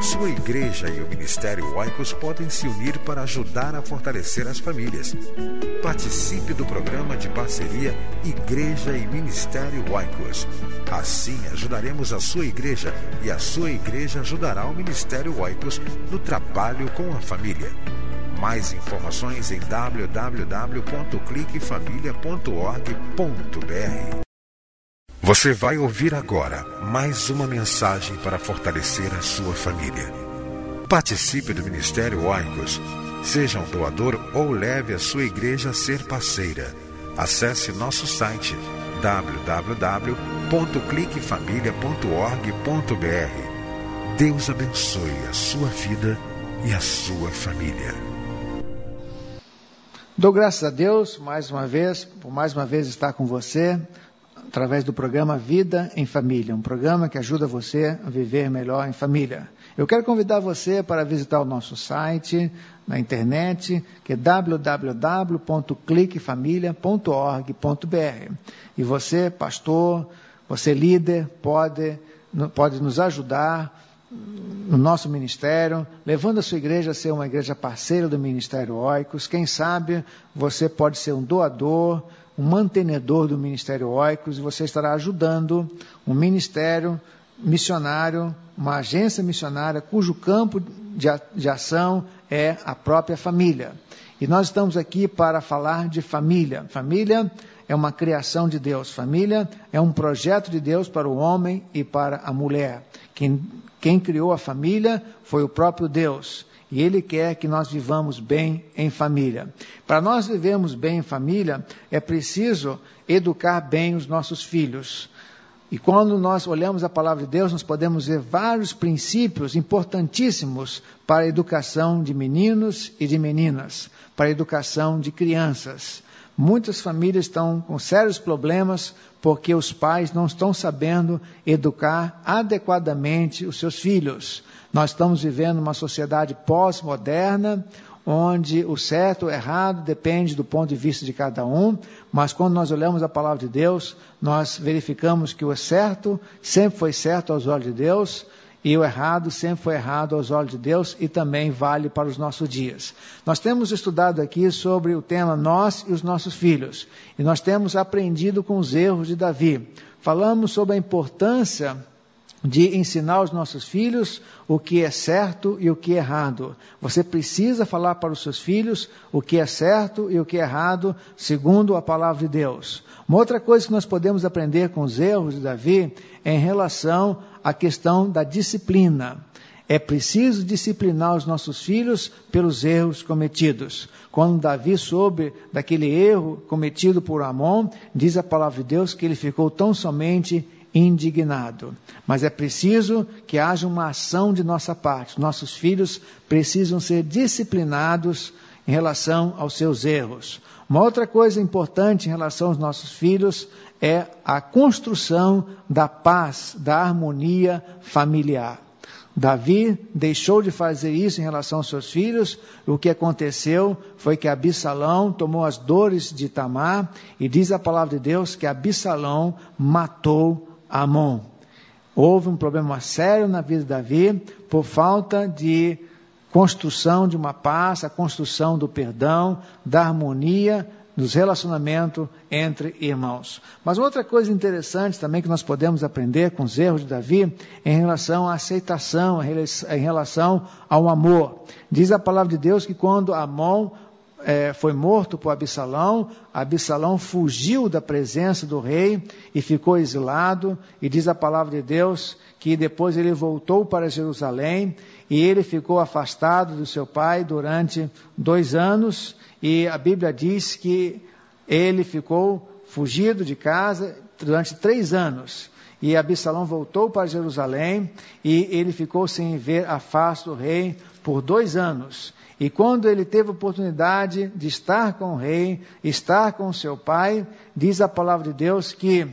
Sua igreja e o Ministério Oicos podem se unir para ajudar a fortalecer as famílias. Participe do programa de parceria Igreja e Ministério Oicos. Assim ajudaremos a sua igreja e a sua igreja ajudará o Ministério Oicos no trabalho com a família. Mais informações em www.cliquefamilia.org.br. Você vai ouvir agora mais uma mensagem para fortalecer a sua família. Participe do Ministério Oicos. Seja um doador ou leve a sua igreja a ser parceira. Acesse nosso site www.cliquefamilia.org.br. Deus abençoe a sua vida e a sua família. Dou graças a Deus mais uma vez, por mais uma vez estar com você através do programa Vida em Família, um programa que ajuda você a viver melhor em família. Eu quero convidar você para visitar o nosso site na internet, que é www.cliquefamilia.org.br. E você, pastor, você líder, pode, pode nos ajudar no nosso ministério, levando a sua igreja a ser uma igreja parceira do Ministério Oicos. Quem sabe você pode ser um doador, um mantenedor do Ministério Oicos e você estará ajudando um ministério missionário, uma agência missionária cujo campo de ação é a própria família. E nós estamos aqui para falar de família. Família é uma criação de Deus. Família é um projeto de Deus para o homem e para a mulher. Quem, quem criou a família foi o próprio Deus. E Ele quer que nós vivamos bem em família. Para nós vivermos bem em família, é preciso educar bem os nossos filhos. E quando nós olhamos a palavra de Deus, nós podemos ver vários princípios importantíssimos para a educação de meninos e de meninas, para a educação de crianças. Muitas famílias estão com sérios problemas porque os pais não estão sabendo educar adequadamente os seus filhos. Nós estamos vivendo uma sociedade pós-moderna, onde o certo ou errado depende do ponto de vista de cada um, mas quando nós olhamos a palavra de Deus, nós verificamos que o certo sempre foi certo aos olhos de Deus, e o errado sempre foi errado aos olhos de Deus e também vale para os nossos dias. Nós temos estudado aqui sobre o tema Nós e os nossos filhos, e nós temos aprendido com os erros de Davi. Falamos sobre a importância de ensinar aos nossos filhos o que é certo e o que é errado. Você precisa falar para os seus filhos o que é certo e o que é errado, segundo a palavra de Deus. Uma outra coisa que nós podemos aprender com os erros de Davi é em relação à questão da disciplina. É preciso disciplinar os nossos filhos pelos erros cometidos. Quando Davi soube daquele erro cometido por Amon, diz a palavra de Deus que ele ficou tão somente indignado. Mas é preciso que haja uma ação de nossa parte. Nossos filhos precisam ser disciplinados em relação aos seus erros. Uma outra coisa importante em relação aos nossos filhos é a construção da paz, da harmonia familiar. Davi deixou de fazer isso em relação aos seus filhos. O que aconteceu foi que Absalão tomou as dores de Tamar e diz a palavra de Deus que Absalão matou Amon. Houve um problema sério na vida de Davi por falta de construção de uma paz, a construção do perdão, da harmonia, dos relacionamentos entre irmãos. Mas outra coisa interessante também que nós podemos aprender com os erros de Davi em relação à aceitação, em relação ao amor. Diz a palavra de Deus que quando Amon é, foi morto por Absalão, Absalão fugiu da presença do rei e ficou exilado, e diz a palavra de Deus que depois ele voltou para Jerusalém e ele ficou afastado do seu pai durante dois anos, e a Bíblia diz que ele ficou fugido de casa durante três anos. E Absalão voltou para Jerusalém e ele ficou sem ver a face do rei por dois anos. E quando ele teve oportunidade de estar com o rei, estar com seu pai, diz a palavra de Deus que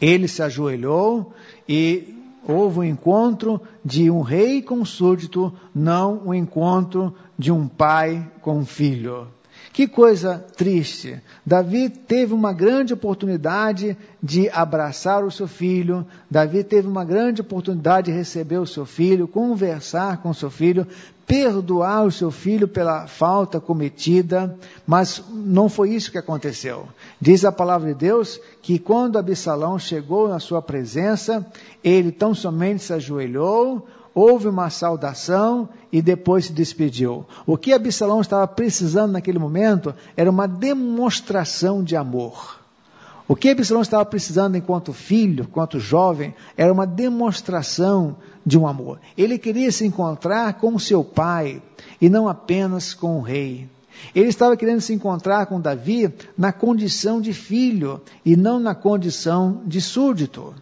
ele se ajoelhou e houve um encontro de um rei com um súdito, não um encontro de um pai com um filho. Que coisa triste. Davi teve uma grande oportunidade de abraçar o seu filho, Davi teve uma grande oportunidade de receber o seu filho, conversar com o seu filho, perdoar o seu filho pela falta cometida, mas não foi isso que aconteceu. Diz a palavra de Deus que quando Absalão chegou na sua presença, ele tão somente se ajoelhou, houve uma saudação e depois se despediu. O que Absalão estava precisando naquele momento era uma demonstração de amor. O que Absalão estava precisando enquanto filho, enquanto jovem, era uma demonstração de um amor. Ele queria se encontrar com seu pai e não apenas com o rei. Ele estava querendo se encontrar com Davi na condição de filho e não na condição de súdito.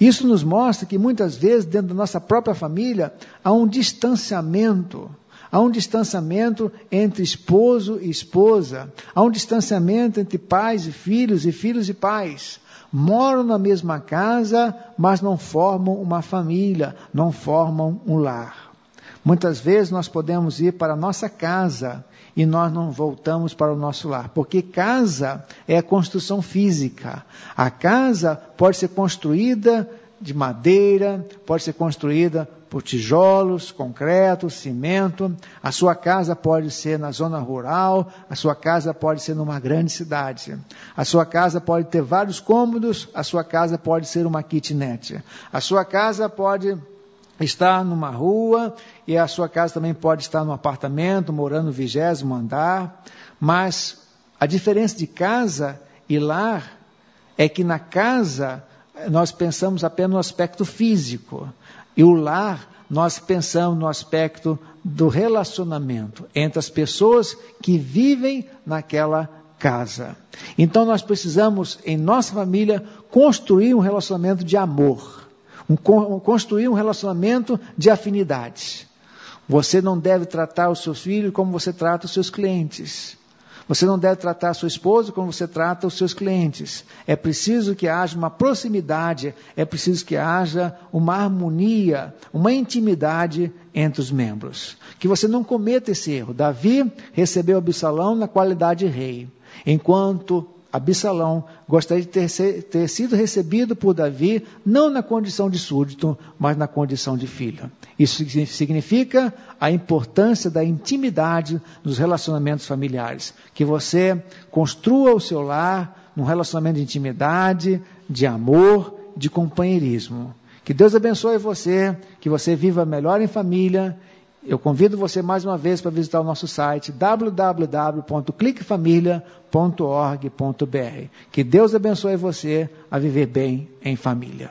Isso nos mostra que muitas vezes, dentro da nossa própria família, há um distanciamento. Há um distanciamento entre esposo e esposa. Há um distanciamento entre pais e filhos e filhos e pais. Moram na mesma casa, mas não formam uma família, não formam um lar. Muitas vezes nós podemos ir para a nossa casa e nós não voltamos para o nosso lar, porque casa é construção física. A casa pode ser construída de madeira, pode ser construída por tijolos, concreto, cimento. A sua casa pode ser na zona rural, a sua casa pode ser numa grande cidade. A sua casa pode ter vários cômodos, a sua casa pode ser uma kitnet. A sua casa pode estar numa rua e a sua casa também pode estar num apartamento, morando no vigésimo andar, mas a diferença de casa e lar é que na casa nós pensamos apenas no aspecto físico e o lar nós pensamos no aspecto do relacionamento entre as pessoas que vivem naquela casa. Então nós precisamos em nossa família construir um relacionamento de amor um, construir um relacionamento de afinidade. Você não deve tratar os seus filhos como você trata os seus clientes. Você não deve tratar a sua esposa como você trata os seus clientes. É preciso que haja uma proximidade, é preciso que haja uma harmonia, uma intimidade entre os membros. Que você não cometa esse erro. Davi recebeu Absalão na qualidade de rei, enquanto Absalão gostaria de ter, ter, sido recebido por Davi, não na condição de súdito, mas na condição de filho. Isso significa a importância da intimidade nos relacionamentos familiares. Que você construa o seu lar num relacionamento de intimidade, de amor, de companheirismo. Que Deus abençoe você, que você viva melhor em família eu convido você mais uma vez para visitar o nosso site www.cliquefamilia.org.br. Que Deus abençoe você a viver bem em família.